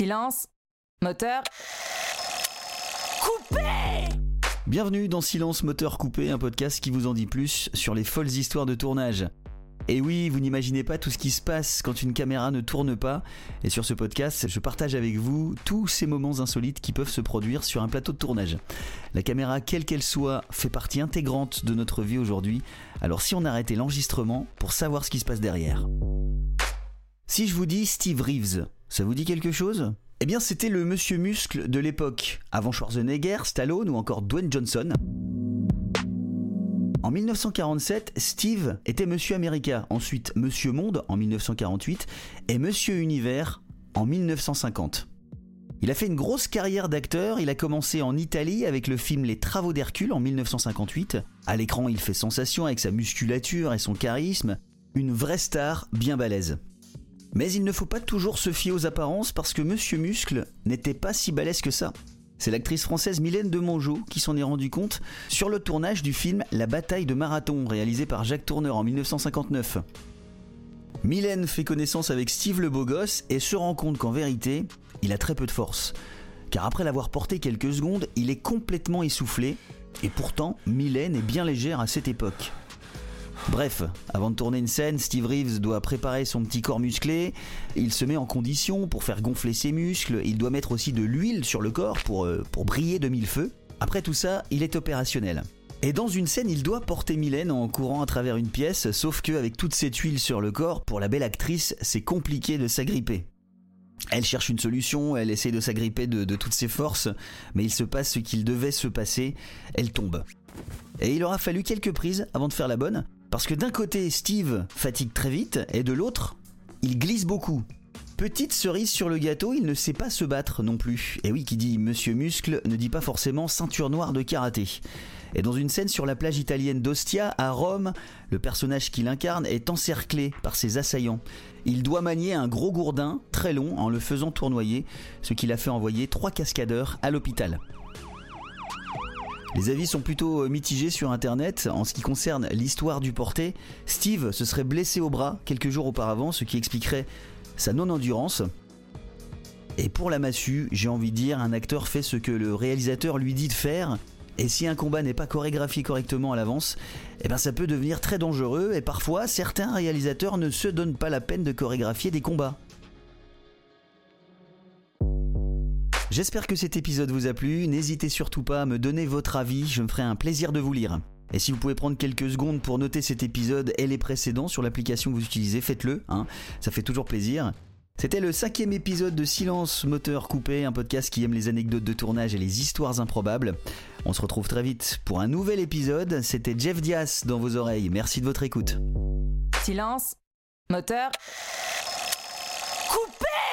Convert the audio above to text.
Silence. Moteur. Coupé Bienvenue dans Silence Moteur Coupé, un podcast qui vous en dit plus sur les folles histoires de tournage. Et oui, vous n'imaginez pas tout ce qui se passe quand une caméra ne tourne pas. Et sur ce podcast, je partage avec vous tous ces moments insolites qui peuvent se produire sur un plateau de tournage. La caméra, quelle qu'elle soit, fait partie intégrante de notre vie aujourd'hui. Alors si on arrêtait l'enregistrement pour savoir ce qui se passe derrière. Si je vous dis Steve Reeves, ça vous dit quelque chose? Eh bien, c'était le monsieur muscle de l'époque, avant Schwarzenegger, Stallone ou encore Dwayne Johnson. En 1947, Steve était Monsieur America, ensuite Monsieur Monde en 1948 et Monsieur Univers en 1950. Il a fait une grosse carrière d'acteur, il a commencé en Italie avec le film Les Travaux d'Hercule en 1958. À l'écran, il fait sensation avec sa musculature et son charisme, une vraie star bien balèze. Mais il ne faut pas toujours se fier aux apparences parce que Monsieur Muscle n'était pas si balèze que ça. C'est l'actrice française Mylène de Mongeau qui s'en est rendu compte sur le tournage du film La bataille de Marathon, réalisé par Jacques Tourneur en 1959. Mylène fait connaissance avec Steve le beau gosse et se rend compte qu'en vérité, il a très peu de force. Car après l'avoir porté quelques secondes, il est complètement essoufflé, et pourtant, Mylène est bien légère à cette époque. Bref, avant de tourner une scène, Steve Reeves doit préparer son petit corps musclé, il se met en condition pour faire gonfler ses muscles, il doit mettre aussi de l'huile sur le corps pour, euh, briller de mille feux. Après tout ça, il est opérationnel. Et dans une scène, il doit porter Mylène en courant à travers une pièce, sauf que avec toute cette huile sur le corps, pour la belle actrice, c'est compliqué de s'agripper. Elle cherche une solution, elle essaie de s'agripper de toutes ses forces, mais il se passe ce qu'il devait se passer, elle tombe. Et il aura fallu quelques prises avant de faire la bonne, parce que d'un côté, Steve fatigue très vite, et de l'autre, il glisse beaucoup. Petite cerise sur le gâteau, il ne sait pas se battre non plus. Et oui, qui dit Monsieur Muscle ne dit pas forcément ceinture noire de karaté. Et dans une scène sur la plage italienne d'Ostia, à Rome, le personnage qu'il incarne est encerclé par ses assaillants. Il doit manier un gros gourdin très long en le faisant tournoyer, ce qui l'a fait envoyer trois cascadeurs à l'hôpital. Les avis sont plutôt mitigés sur internet. En ce qui concerne l'histoire du porté, Steve se serait blessé au bras quelques jours auparavant, ce qui expliquerait sa non-endurance. Et pour la massue, j'ai envie de dire, un acteur fait ce que le réalisateur lui dit de faire. Et si un combat n'est pas chorégraphié correctement à l'avance, eh ben ça peut devenir très dangereux et parfois certains réalisateurs ne se donnent pas la peine de chorégraphier des combats. J'espère que cet épisode vous a plu, n'hésitez surtout pas à me donner votre avis, je me ferai un plaisir de vous lire. Et si vous pouvez prendre quelques secondes pour noter cet épisode et les précédents sur l'application que vous utilisez, faites-le, hein, ça fait toujours plaisir. C'était le cinquième épisode de Silence Moteur Coupé, un podcast qui aime les anecdotes de tournage et les histoires improbables. On se retrouve très vite pour un nouvel épisode. C'était Jeff Diaz dans vos oreilles. Merci de votre écoute. Silence. Moteur. Coupé